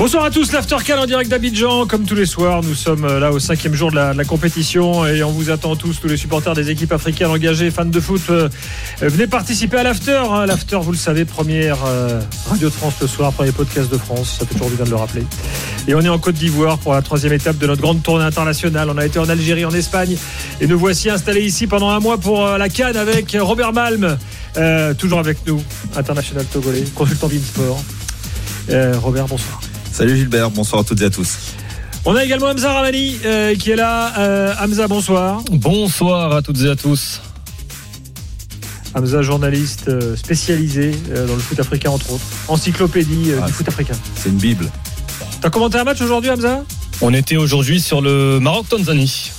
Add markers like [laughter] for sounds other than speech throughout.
Bonsoir à tous, l'Aftercan en direct d'Abidjan. Comme tous les soirs, nous sommes euh, là au cinquième jour de la, compétition et on vous attend tous, tous les supporters des équipes africaines engagées, fans de foot. euh, venez participer à l'After. hein. L'After, vous le savez, première euh, Radio de France le soir, premier podcast de France. Ça fait toujours du bien de le rappeler. Et on est en Côte d'Ivoire pour la troisième étape de notre grande tournée internationale. On a été en Algérie, en Espagne et nous voici installés ici pendant un mois pour la Cannes avec Robert Malm, toujours avec nous, international togolais, consultant Beansport. Euh, Robert, bonsoir. Salut Gilbert, bonsoir à toutes et à tous. On a également Hamza Ramani euh, qui est là. Euh, Hamza, bonsoir. Bonsoir à toutes et à tous. Hamza, journaliste euh, spécialisé dans le foot africain, entre autres. Encyclopédie euh, Ah, du foot africain. C'est une Bible. T'as commenté un match aujourd'hui, Hamza? On était aujourd'hui sur le Maroc-Tanzanie.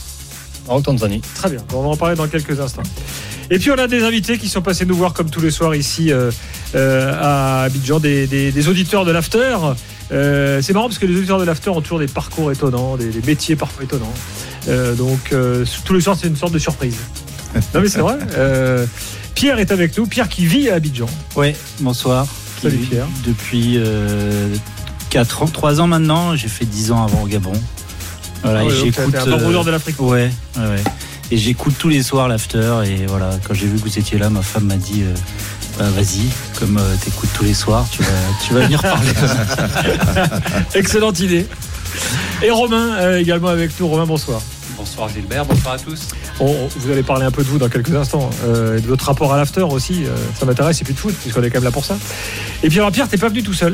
Maroc-Tanzanie. Très bien. On va en parler dans quelques instants. Et puis on a des invités qui sont passés nous voir comme tous les soirs ici euh, à Abidjan, des, des- des auditeurs de l'after. Euh, c'est marrant parce que les auditeurs de l'after ont toujours des parcours étonnants, des, des métiers parfois étonnants. Euh, donc euh, tous les soirs c'est une sorte de surprise. non mais c'est vrai. Euh, Pierre est avec nous. Pierre qui vit à Abidjan. Ouais, bonsoir. Salut, Pierre. Depuis 4 ans, 3 ans maintenant, j'ai fait 10 ans avant au Gabon. Voilà, Ah et ouais, j'écoute. un bon euh, rouleur de l'Afrique. ouais. Et j'écoute tous les soirs l'after. Et voilà, quand j'ai vu que vous étiez là, ma femme m'a dit euh, bah, vas-y, comme euh, t'écoutes tous les soirs, tu vas, tu vas venir parler. [laughs] Excellente idée. Et Romain euh, également avec nous. Romain, bonsoir. Bonsoir Gilbert, bonsoir à tous. On- vous allez parler un peu de vous dans quelques instants euh, et de votre rapport à l'after aussi. euh, ça m'intéresse et puis de foot puisqu'on est quand même là pour ça. Et puis alors Pierre, t'es pas venu tout seul.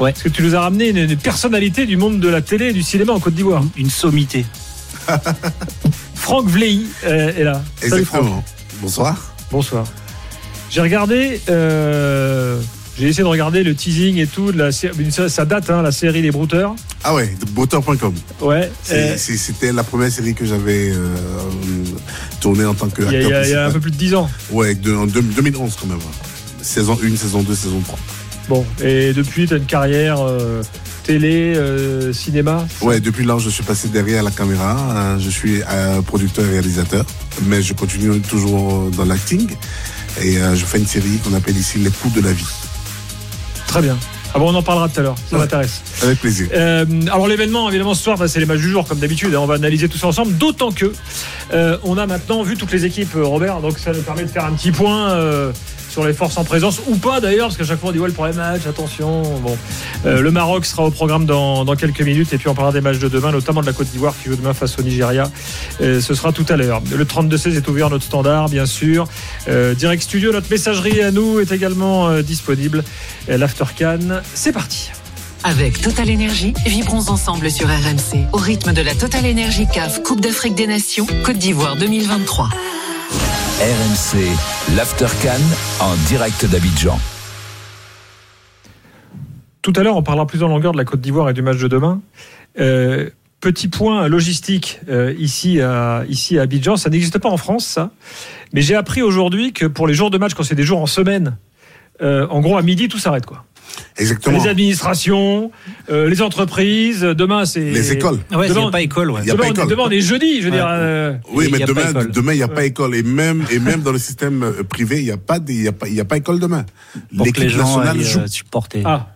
Ouais. Parce que tu nous as ramené une, une personnalité du monde de la télé et du cinéma en Côte d'Ivoire. Une sommité. Franck Vlehy euh, est là. Salut Franck. Exactement. Bonsoir. Bonsoir. J'ai regardé. euh, j'ai essayé de regarder le teasing et tout. de la, ça date, hein, la série Les Brouteurs. Ah ouais, Botter.com. Ouais. Euh, C'était la première série que j'avais euh, tournée en tant que Il y, a- y y un peu plus de 10 ans. Ouais, de- en deux- 2011 quand même. Saison 1, saison 2, saison 3. Bon, et depuis, tu as une carrière euh, télé, euh, cinéma. Ouais, depuis là, je suis passé derrière la caméra. Euh, Je suis euh, producteur et réalisateur. Mais je continue toujours dans l'acting. Et euh, je fais une série qu'on appelle ici Les coups de la vie. Très bien. Ah bon, on en parlera tout à l'heure, ça Ouais. m'intéresse. Avec plaisir. Euh, alors l'événement, évidemment, ce soir, bah, c'est les matchs du jour, comme d'habitude. hein, on va analyser tout ça ensemble, d'autant que euh, on a maintenant vu toutes les équipes, Robert. Donc ça nous permet de faire un petit point euh, sur les forces en présence, ou pas d'ailleurs, parce qu'à chaque fois on dit ouais le premier match, attention. Bon, Euh, le Maroc sera au programme dans, quelques minutes, et puis on parlera des matchs de demain, notamment de la Côte d'Ivoire qui joue demain face au Nigeria. Euh, ce sera tout à l'heure. Le 32-16 est ouvert, notre standard, bien sûr. Euh, direct studio, notre messagerie à nous est également disponible. L'Aftercan, c'est parti. Avec Total Énergie, vibrons ensemble sur RMC au rythme de la Total Énergie CAF Coupe d'Afrique des Nations Côte d'Ivoire 2023. RMC, l'After en direct d'Abidjan. Tout à l'heure, on parlera plus en longueur de la Côte d'Ivoire et du match de demain. Euh, petit point logistique euh, ici, à, ici à Abidjan, ça n'existe pas en France, ça. Mais j'ai appris aujourd'hui que pour les jours de match, quand c'est des jours en semaine, euh, en gros à midi, tout s'arrête quoi. Exactement. Les administrations, euh, les entreprises. Demain, c'est Les écoles. Ouais, il n'y Demain, a pas école. Ouais. Il y a Demain, pas on- école. demain, on est jeudi, je veux Ouais. dire. euh, Oui, mais demain, demain, il n'y a pas école. Et même, et même dans le système privé, il n'y a, pas il y a, pas- il y a pas école demain. Pour que les L'équipe gens nationale aillent joue. euh, supporter. Ah.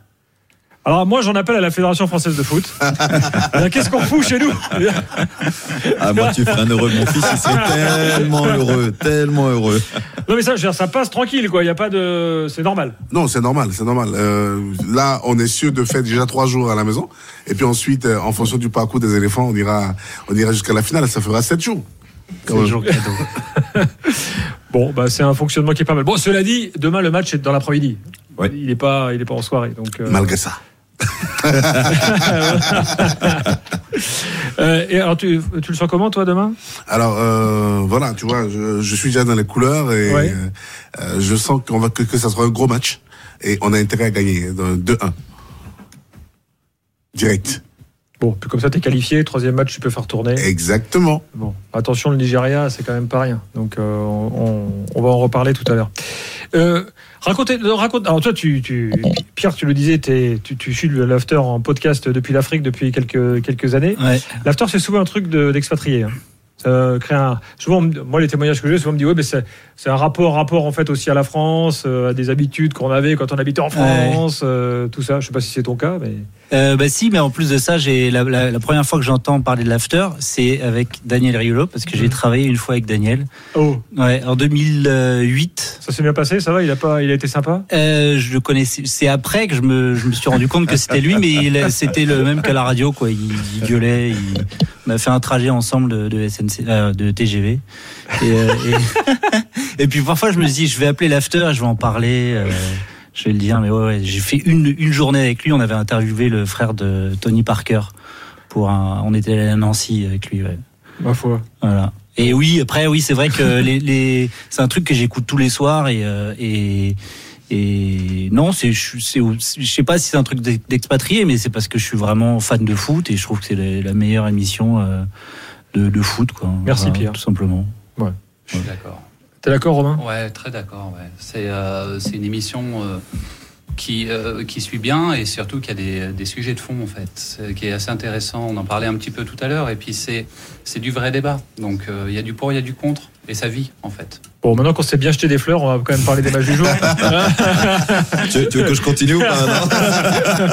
Alors moi, j'en appelle à la Fédération française de foot. Alors, [laughs] Qu'est-ce qu'on fout chez nous [laughs] Ah, moi, tu ferais un heureux. Mon fils, il serait tellement heureux, tellement heureux. Non mais ça, je veux dire, ça passe tranquille, quoi. Il y a pas de, c'est normal. Non, c'est normal, c'est normal. Euh, là, on est sûr de faire déjà trois jours à la maison. Et puis ensuite, euh, en fonction du parcours des éléphants, on ira, on ira jusqu'à la finale. Ça fera sept jours. C'est le jour cadeau. Bon, bah, c'est un fonctionnement qui est pas mal. Bon, cela dit, demain le match est dans l'après-midi. Ouais. Il n'est pas, il est pas en soirée. Donc, euh, Malgré ça. Euh, et alors, tu, tu le sens comment, toi, demain? Alors euh, voilà, tu vois, je, je suis déjà dans les couleurs et Ouais. euh, euh, je sens qu'on va que, que ça sera un gros match et on a intérêt à gagner euh, 2-1 direct. Bon, puis comme ça, t'es qualifié. Troisième match, tu peux faire tourner. Exactement. Bon, attention, le Nigeria, c'est quand même pas rien. Donc, euh, on, on va en reparler tout à l'heure. Euh, racontez, euh, raconte. Alors toi, tu, tu, Pierre, tu le disais, tu, tu suis l'after en podcast depuis l'Afrique depuis quelques quelques années. Ouais. L'after, c'est souvent un truc de- d'expatrié. hein. Euh, créer un. Souvent, moi, les témoignages que j'ai, souvent on me dit, ouais, mais c'est c'est un rapport, rapport en fait aussi à la France, euh, à des habitudes qu'on avait quand on habitait en France, euh, tout ça. Je sais pas si c'est ton cas, mais. Euh, bah si, mais en plus de ça, j'ai la, la- la première fois que j'entends parler de l'after, c'est avec Daniel Riolo parce que j'ai travaillé une fois avec Daniel. Oh, Ouais, en 2008. ça s'est bien passé, ça va? Il a pas, il a été sympa? Euh, je le connaissais. C'est après que je me, je me suis rendu compte que c'était lui, mais il- c'était le même qu'à la radio, quoi. Il, il gueulait. il- on a fait un trajet ensemble de, de Euh, de TGV. Et, euh, et, [laughs] et puis parfois, je me dis, je vais appeler l'after, je vais en parler. euh, je vais le dire, mais ouais, ouais, j'ai fait une, une journée avec lui. On avait interviewé le frère de Tony Parker pour un. On était allé à Nancy avec lui. Ouais. Ma foi. Voilà. Et oui, après, oui, c'est vrai que [laughs] les, les c'est un truc que j'écoute tous les soirs et et et non, c'est je sais pas si c'est un truc d'ex- d'expatrié, mais c'est parce que je suis vraiment fan de foot et je trouve que c'est la, la meilleure émission euh, de, de foot, quoi. Merci, Pierre. tout simplement. Je suis d'accord. T'es d'accord, Romain? Ouais, très d'accord. Ouais. C'est euh, c'est une émission euh, qui, euh, qui suit bien et surtout qui a des, des sujets de fond, en fait, qui est assez intéressant. On en parlait un petit peu tout à l'heure. Et puis, c'est c'est du vrai débat. Donc, euh, il y a du pour, il y a du contre. Et ça vit, en fait. Bon, maintenant qu'on s'est bien jeté des fleurs, on va quand même parler des matchs du jour. [laughs] Tu, tu veux que je continue ou pas non?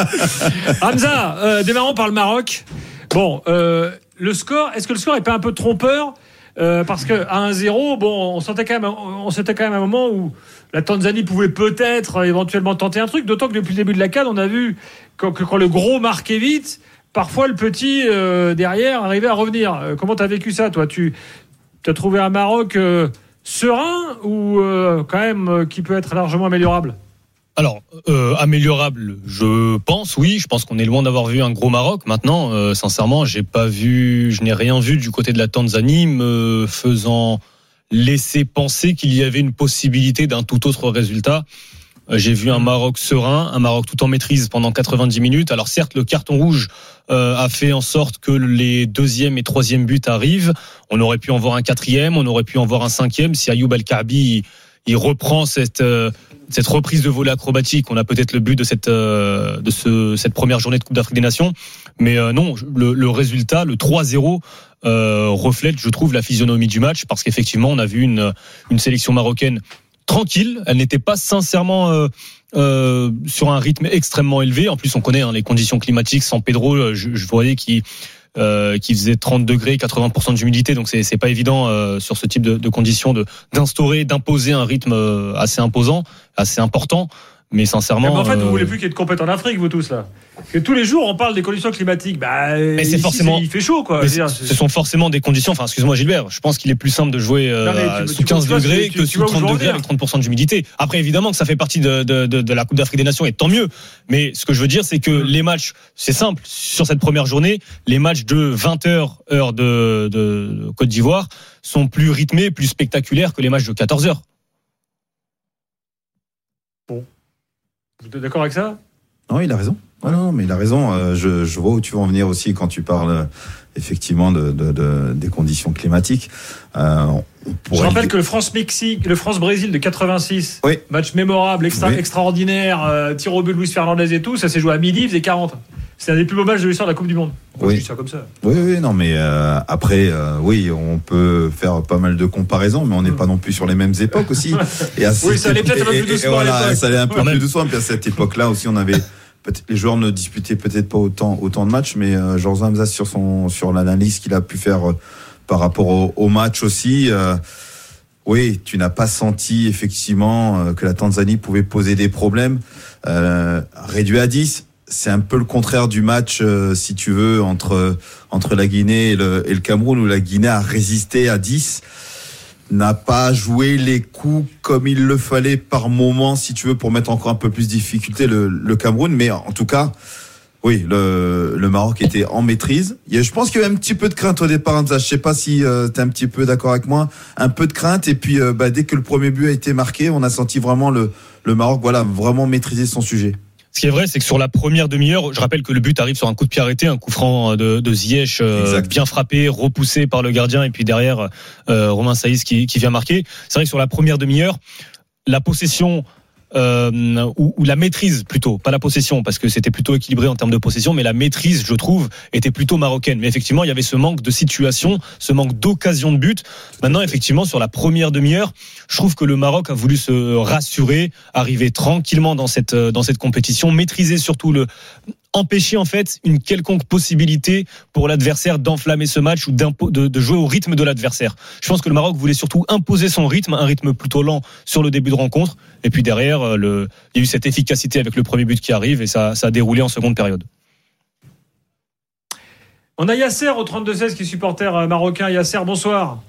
[laughs] Hamza, euh, démarrons par le Maroc. Bon, euh, le score, est-ce que le score est pas un peu trompeur Euh, Parce que à 1-0, bon, on sentait quand même, on sentait quand même un moment où la Tanzanie pouvait peut-être euh, éventuellement tenter un truc. D'autant que depuis le début de la CAN, on a vu que quand le gros marquait vite, parfois le petit euh, derrière arrivait à revenir. Comment t'as vécu ça, toi? Tu as trouvé un Maroc serein ou quand même qui peut être largement améliorable? Alors, euh, améliorable, je pense, oui. Je pense qu'on est loin d'avoir vu un gros Maroc. Maintenant, euh, sincèrement, j'ai pas vu, je n'ai rien vu du côté de la Tanzanie me faisant laisser penser qu'il y avait une possibilité d'un tout autre résultat. Euh, J'ai vu un Maroc serein, un Maroc tout en maîtrise pendant 90 minutes. Alors certes, le carton rouge euh, a fait en sorte que les deuxième et troisième buts arrivent. On aurait pu en voir un quatrième, on aurait pu en voir un cinquième si Ayoub il, il reprend cette euh, cette reprise de volet acrobatique. On a peut-être le but de cette euh, de ce cette première journée de Coupe d'Afrique des Nations, mais euh, non, le, le résultat, le 3-0 euh, reflète, je trouve, la physionomie du match parce qu'effectivement, on a vu une une sélection marocaine tranquille. Elle n'était pas sincèrement euh, sur un rythme extrêmement élevé. En plus, on connaît hein, les conditions climatiques. Sans Pedro, euh, je, voyais qui euh, qui faisait 30 degrés, 80% d'humidité, donc c'est pas évident euh, sur ce type de, de conditions d'instaurer, d'imposer un rythme euh, assez imposant, assez important. Mais sincèrement, en fait, vous euh, voulez plus qu'il y ait de compète en Afrique, vous tous là. Que tous les jours, on parle des conditions climatiques. Bah, c'est ici, forcément- Il fait chaud, quoi. dire, ce sont forcément des conditions. Enfin, excuse-moi Gilbert, je pense qu'il est plus simple de jouer euh, Non, mais tu- à- tu- sous tu 15 vois, degrés que tu sous vois où je 30 veux en degrés avec 30% d'humidité. Après, évidemment que ça fait partie de, de, de, de la Coupe d'Afrique des Nations et tant mieux. Mais ce que je veux dire, c'est que Mm. les matchs, c'est simple. Sur cette première journée, les matchs de 20h heure de, de Côte d'Ivoire sont plus rythmés, plus spectaculaires que les matchs de 14h. Vous êtes d'accord avec ça? Non, il a raison. Non, mais il a raison. Euh, je, je vois où tu veux en venir aussi quand tu parles effectivement de, de- de- des conditions climatiques. Euh, Je rappelle que le France-Mexique, le France-Brésil de 86, Oui. match mémorable, extra, Oui. extraordinaire, euh, tir au but de Luis Fernandez et tout, ça s'est joué à midi, il faisait 40. C'est un des plus beaux matchs de l'histoire de la Coupe du Monde. Moi, Oui. Je dis ça comme ça. Oui, oui, non, mais euh, après, euh, oui, on peut faire pas mal de comparaisons, mais on n'est pas non plus sur les mêmes époques aussi. [laughs] Et à Oui, cette ça allait peut-être un peu plus doucement voilà, ça allait un peu plus doucement. Puis à cette époque-là aussi, on avait peut-être les joueurs ne disputaient peut-être pas autant autant de matchs, mais euh, Georges Hamza sur son sur l'analyse qu'il a pu faire euh, par rapport au, au match aussi. euh, oui, tu n'as pas senti effectivement euh, que la Tanzanie pouvait poser des problèmes. Euh, réduit à 10, c'est un peu le contraire du match, euh, si tu veux, entre, entre la Guinée et le, et le Cameroun, où la Guinée a résisté à 10, n'a pas joué les coups comme il le fallait par moment, si tu veux, pour mettre encore un peu plus de difficulté le, le Cameroun. Mais en tout cas, oui, le, le Maroc était en maîtrise. Je pense qu'il y a eu un petit peu de crainte au départ, Hamza. Je sais pas si tu es un petit peu d'accord avec moi. Un peu de crainte. Et puis, euh, bah, dès que le premier but a été marqué, on a senti vraiment le, le Maroc, voilà, vraiment maîtriser son sujet. Ce qui est vrai, c'est que sur la première demi-heure, je rappelle que le but arrive sur un coup de pied arrêté, un coup franc de, de Ziyech, euh, bien frappé, repoussé par le gardien, et puis derrière euh, Romain Saïs qui, qui vient marquer. C'est vrai que sur la première demi-heure, la possession euh, ou, la maîtrise plutôt, pas la possession, parce que c'était plutôt équilibré en termes de possession, mais la maîtrise, je trouve, était plutôt marocaine. Mais effectivement, il y avait ce manque de situation, ce manque d'occasion de but. Maintenant, effectivement, sur la première demi-heure, je trouve que le Maroc a voulu se rassurer, arriver tranquillement dans cette euh, dans cette compétition, maîtriser surtout le empêcher en fait une quelconque possibilité pour l'adversaire d'enflammer ce match ou de, de jouer au rythme de l'adversaire. Je pense que le Maroc voulait surtout imposer son rythme, un rythme plutôt lent sur le début de rencontre. Et puis derrière, euh, le, il y a eu cette efficacité avec le premier but qui arrive et ça, ça a déroulé en seconde période. On a Yasser au 32-16 qui est supporter euh, marocain. Yasser, bonsoir.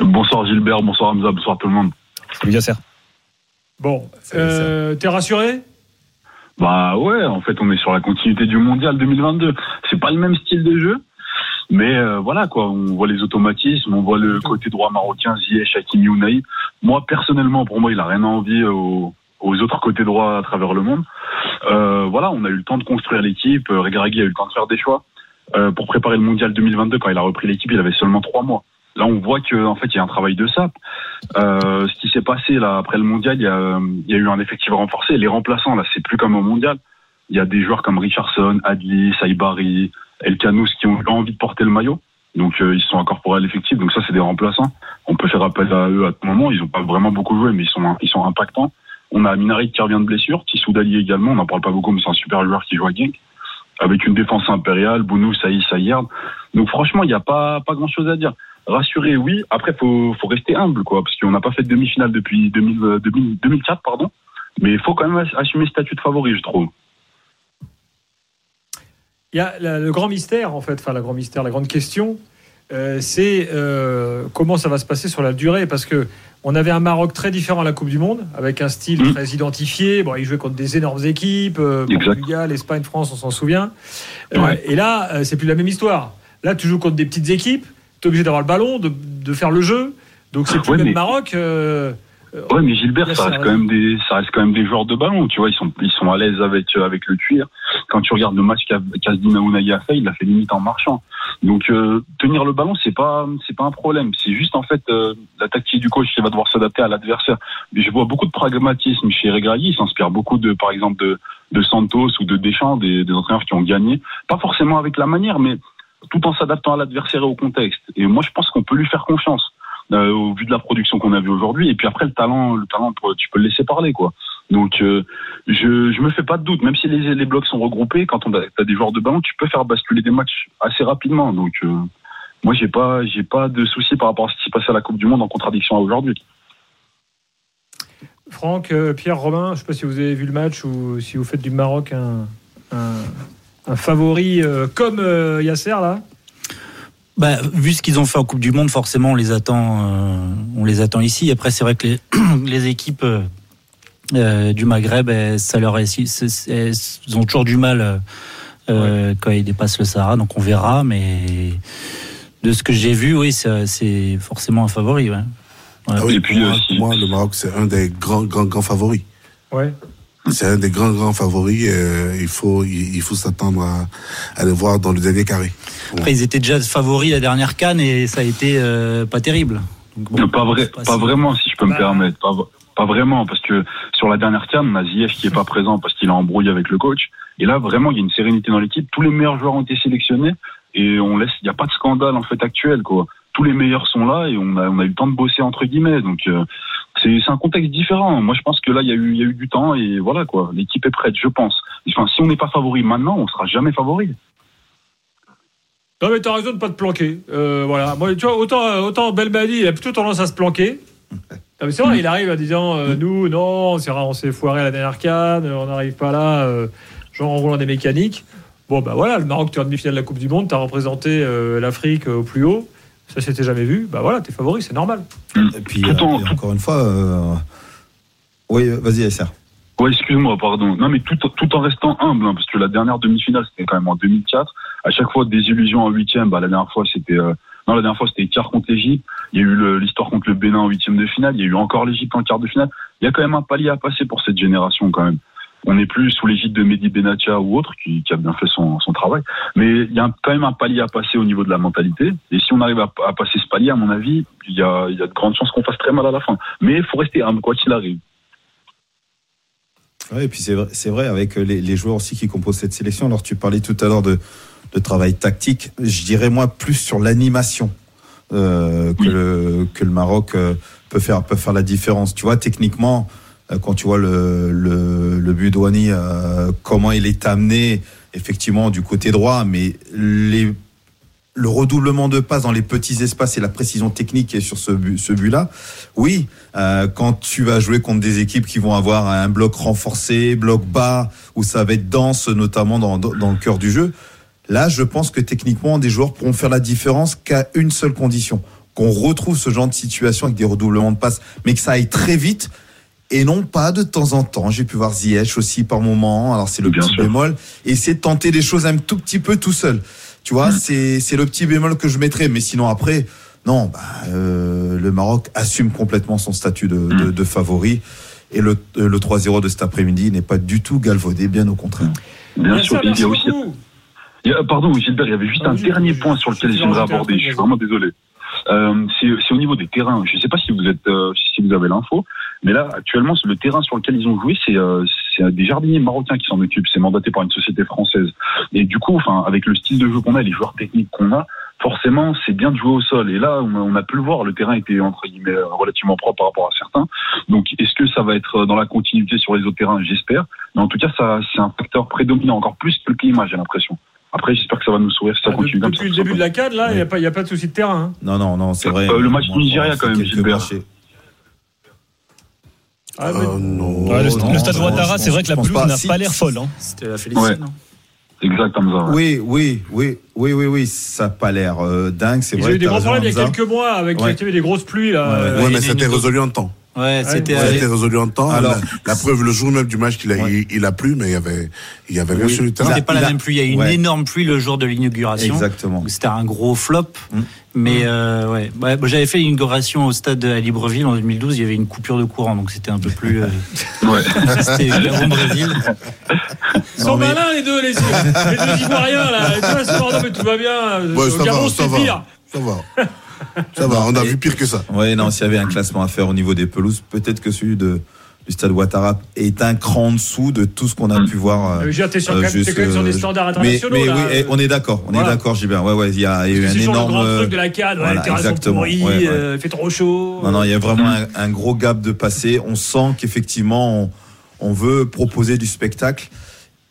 Bonsoir Gilbert, bonsoir Hamza, bonsoir tout le monde. Salut Yasser. Bon, euh, t'es rassuré? Bah ouais, en fait on est sur la continuité du mondial 2022. C'est pas le même style de jeu, mais euh, voilà quoi, on voit les automatismes, on voit le côté droit marocain, Ziyech, Hakimi, Ounaï. Moi personnellement, pour moi, il a rien à envier aux, aux autres côtés droits à travers le monde. Euh, voilà, on a eu le temps de construire l'équipe, euh, Regragui a eu le temps de faire des choix. Euh, pour préparer le mondial 2022, quand il a repris l'équipe, il avait seulement trois mois. Là, on voit que en fait, il y a un travail de sape. Euh, ce qui s'est passé là après le mondial, il y, a, eu un effectif renforcé. Les remplaçants, là, c'est plus comme au mondial. Il y a des joueurs comme Richardson, Adli, Saibari, El Canous qui ont envie de porter le maillot. Donc, euh, ils sont incorporés à l'effectif. Donc, ça, c'est des remplaçants. On peut faire appel à eux à tout moment. Ils n'ont pas vraiment beaucoup joué, mais ils sont, ils sont impactants. On a Minarit qui revient de blessure, Tissou Dali également. On n'en parle pas beaucoup, mais c'est un super joueur qui joue à Genk. Avec une défense impériale, Bounou, Saïs, Sayerd. Donc, franchement, il n'y a pas, pas grand chose à dire. Rassuré, oui. Après, faut, faut rester humble, quoi, parce qu'on n'a pas fait de demi-finale depuis 2000, euh, 2000 2004, pardon. Mais il faut quand même assumer le statut de favori, je trouve. Il y a la- le grand mystère, en fait, enfin, la grand mystère, la grande question, euh, c'est euh, comment ça va se passer sur la durée. Parce que on avait un Maroc très différent à la Coupe du Monde, avec un style Mhm. très identifié. Bon, ils jouaient contre des énormes équipes, euh. Portugal, Espagne, France, on s'en souvient. Euh, Ouais. Et là, c'est plus la même histoire. Là, tu joues contre des petites équipes, es obligé d'avoir le ballon, de, de faire le jeu. Donc, c'est plus Ouais, le même mais- Maroc. euh, Ouais, mais Gilbert, ça reste quand même des, ça reste quand même des joueurs de ballon, tu vois. Ils sont, ils sont à l'aise avec, euh, avec le cuir. Quand tu regardes le match qu'a- qu'Asdin Aounaï a fait, il l'a fait limite en marchant. Donc, euh, tenir le ballon, c'est pas, c'est pas un problème. C'est juste, en fait, euh, la tactique du coach qui va devoir s'adapter à l'adversaire. Mais je vois beaucoup de pragmatisme chez Regragui. Il s'inspire beaucoup de, par exemple, de, de Santos ou de Deschamps, des, des entraîneurs qui ont gagné. Pas forcément avec la manière, mais tout en s'adaptant à l'adversaire et au contexte. Et moi, je pense qu'on peut lui faire confiance euh, au vu de la production qu'on a vue aujourd'hui. Et puis après, le talent, le talent, tu peux le laisser parler, quoi. Donc, euh, je, je me fais pas de doute. Même si les, les blocs sont regroupés, quand on a t'as des joueurs de ballon, tu peux faire basculer des matchs assez rapidement. Donc, euh, moi, j'ai pas, j'ai pas de soucis par rapport à ce qui s'est passé à la Coupe du Monde en contradiction à aujourd'hui. Franck, Pierre, Romain, je ne sais pas si vous avez vu le match ou si vous faites du Maroc un, un favori euh, comme euh, Yasser, là? Bah, vu ce qu'ils ont fait en Coupe du Monde, forcément, on les attend, euh, on les attend ici. Après, c'est vrai que les, [clears throat] les équipes du Maghreb, elles, ça leur est, elles ont toujours du mal quand ils dépassent le Sahara. Donc, on verra. Mais de ce que j'ai vu, oui, c'est forcément un favori. Ouais. Ouais. Ah oui, Et puis, pour moi, moi, le Maroc, c'est un des grands, grands, grands favoris. Ouais. C'est un des grands, grands favoris. euh, il faut, il, il faut s'attendre à, à le voir dans le dernier carré. Après, ils étaient déjà favoris la dernière canne et ça a été euh, pas terrible. Donc, bon, pas vrai, pas, si- vraiment, si je peux Bah. me permettre. Pas, pas vraiment, parce que sur la dernière canne, on a Ziyech qui est pas présent parce qu'il a embrouillé avec le coach. Et là, vraiment, il y a une sérénité dans l'équipe. Tous les meilleurs joueurs ont été sélectionnés et on laisse, il n'y a pas de scandale en fait actuel, quoi. Tous les meilleurs sont là et on a, on a eu le temps de bosser entre guillemets. Donc euh, c'est c'est un contexte différent. Moi, je pense que là, il y a eu, il y a eu du temps et voilà quoi. L'équipe est prête, je pense. Enfin, si on n'est pas favori maintenant, on sera jamais favori. Non, mais t'as raison de pas te planquer. Euh, voilà. Moi, tu vois, autant, autant Belmadi, il a plutôt tendance à se planquer. [laughs] Non, mais c'est vrai, il arrive en disant euh, Nous, non, c'est rare, on s'est foiré à la dernière canne, on n'arrive pas là, euh, genre en roulant des mécaniques. Bon, bah voilà, le Maroc, tu es en demi-finale de la Coupe du Monde, tu as représenté euh, l'Afrique euh, au plus haut. Ça s'était jamais vu. Bah voilà, t'es favori, c'est normal. Et puis, euh, encore une fois, euh, oui, vas-y, Yasser. Ouais, excuse-moi, pardon. Non, mais tout, tout en restant humble, hein, parce que la dernière demi-finale, c'était quand même en 2004. À chaque fois, des illusions en huitième. Bah, la dernière fois, c'était, euh, non, la dernière fois, c'était quart contre l'Égypte. Il y a eu l'histoire contre le Bénin en huitième de finale. Il y a eu encore l'Égypte en quart de finale. Il y a quand même un palier à passer pour cette génération, quand même. On n'est plus sous l'égide de Mehdi Benatia ou autre, qui, qui a bien fait son, son travail. Mais il y a quand même un palier à passer au niveau de la mentalité. Et si on arrive à, à passer ce palier, à mon avis, il y a, il y a de grandes chances qu'on fasse très mal à la fin. Mais il faut rester humble, quoi qu'il arrive. Ouais, et puis c'est vrai, vrai avec les, les joueurs aussi qui composent cette sélection. Alors tu parlais tout à l'heure de, de travail tactique. Je dirais moi plus sur l'animation euh, que, le, que le Maroc euh, peut faire peut faire la différence. Tu vois techniquement quand tu vois le le, le but de Ouani, euh, comment il est amené effectivement du côté droit, mais les le redoublement de passes dans les petits espaces et la précision technique sur ce but, ce but-là, oui, euh, quand tu vas jouer contre des équipes qui vont avoir un bloc renforcé, bloc bas, où ça va être dense, notamment dans, dans le cœur du jeu, là, je pense que techniquement, des joueurs pourront faire la différence qu'à une seule condition, qu'on retrouve ce genre de situation avec des redoublements de passes, mais que ça aille très vite et non pas de temps en temps. J'ai pu voir Ziyech aussi par moment, alors c'est le Bien petit sûr. bémol, et essayer de tenter des choses un tout petit peu tout seul. Tu vois, c'est c'est le petit bémol que je mettrais. Mais sinon, après, non, bah, euh, le Maroc assume complètement son statut de, de, de favori. Et le, euh, le 3-0 de cet après-midi n'est pas du tout galvaudé, bien au contraire. Bien Merci, sûr, il y a aussi. beaucoup. il y a- pardon, Gilbert, il y avait juste Ah, un oui, dernier oui, point sur lequel j'aimerais aborder. Je suis vraiment désolé. Euh, c'est c'est au niveau des terrains. Je ne sais pas si vous êtes, euh, si vous avez l'info, mais là actuellement, le terrain sur lequel ils ont joué, c'est euh, c'est des jardiniers marocains qui s'en occupent. C'est mandaté par une société française. Et du coup, enfin, avec le style de jeu qu'on a, les joueurs techniques qu'on a, forcément, c'est bien de jouer au sol. Et là, on a, on a pu le voir, le terrain était entre guillemets euh, relativement propre par rapport à certains. Donc, est-ce que ça va être dans la continuité sur les autres terrains? J'espère. Mais en tout cas, ça, c'est un facteur prédominant encore plus que le climat, j'ai l'impression. Après, j'espère que ça va nous sourire si ça Ah, continue comme ça. depuis le début de la CAD, là, il n'y a, pas- il y a pas de souci de terrain. hein. Non, non, non, c'est vrai. Euh, le match du Nigeria, quand même, Gilbert. marchés. Ah, mais- Euh, non. Ouais, le, non, le stade Ouattara, c'est vrai que la pelouse n'a pas l'air folle. Hein. C'était la Félicie, Ouais. non Exact, comme ça. ouais. Oui, oui, oui, oui, oui, oui, ça n'a pas l'air euh, dingue, c'est vrai. ont eu des gros problèmes il y a quelques mois avec Ouais. il y avait des grosses pluies. Là. Ouais, ouais. Euh, Ouais, mais c'était résolu en temps. Ouais, c'était. Ouais. Ça a avec- été résolu en temps. Alors- la, la preuve, le jour même du match, qu'il a, Ouais. il, il a plu, mais il y avait, il y avait rien Oui. sur le terrain. Il a- C'était pas la il a- même pluie. Il y a eu une Ouais. énorme pluie le jour de l'inauguration. Exactement. C'était un gros flop. Mm. Mais euh, ouais, Ouais, j'avais fait l'inauguration au stade à Libreville en 2012. Il y avait une coupure de courant, donc c'était un peu plus. euh, [laughs] Ouais. c'était Brésil. Ils sont mais- malins les deux, les, les deux Ivoiriens là. Tu vois, c'est mais tout va bien. Ouais, Au Gabon, ça c'était va. pire. Ça va. [laughs] Ça va, on a Et- vu pire que ça. Ouais, non, s'il y avait un classement à faire au niveau des pelouses, peut-être que celui de, du stade Ouattara est un cran en dessous de tout ce qu'on a pu voir. euh, Euh, sur- euh, quand même- t'es juste, quand même sur des standards mais, internationaux. mais là. oui, eh, on est d'accord, on Voilà. est d'accord, Gilbert. Ouais, ouais, il y a, il y a eu un le énorme. grand truc de la CAD, ouais, voilà, sont exactement, pourris, ouais, ouais. euh, il fait trop chaud. Non, non, il y a vraiment un, un gros gap de passé. On sent qu'effectivement, on, on veut proposer du spectacle.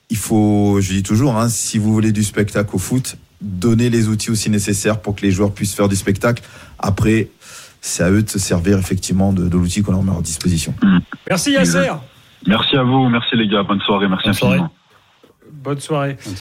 Il faut, je dis toujours, hein, si vous voulez du spectacle au foot, donnez les outils aussi nécessaires pour que les joueurs puissent faire du spectacle. Après, c'est à eux de se servir effectivement de, de l'outil qu'on leur met à leur disposition. Merci Yasser. Merci à vous, merci les gars, bonne soirée, merci Bonne soirée. infiniment. Bonne soirée.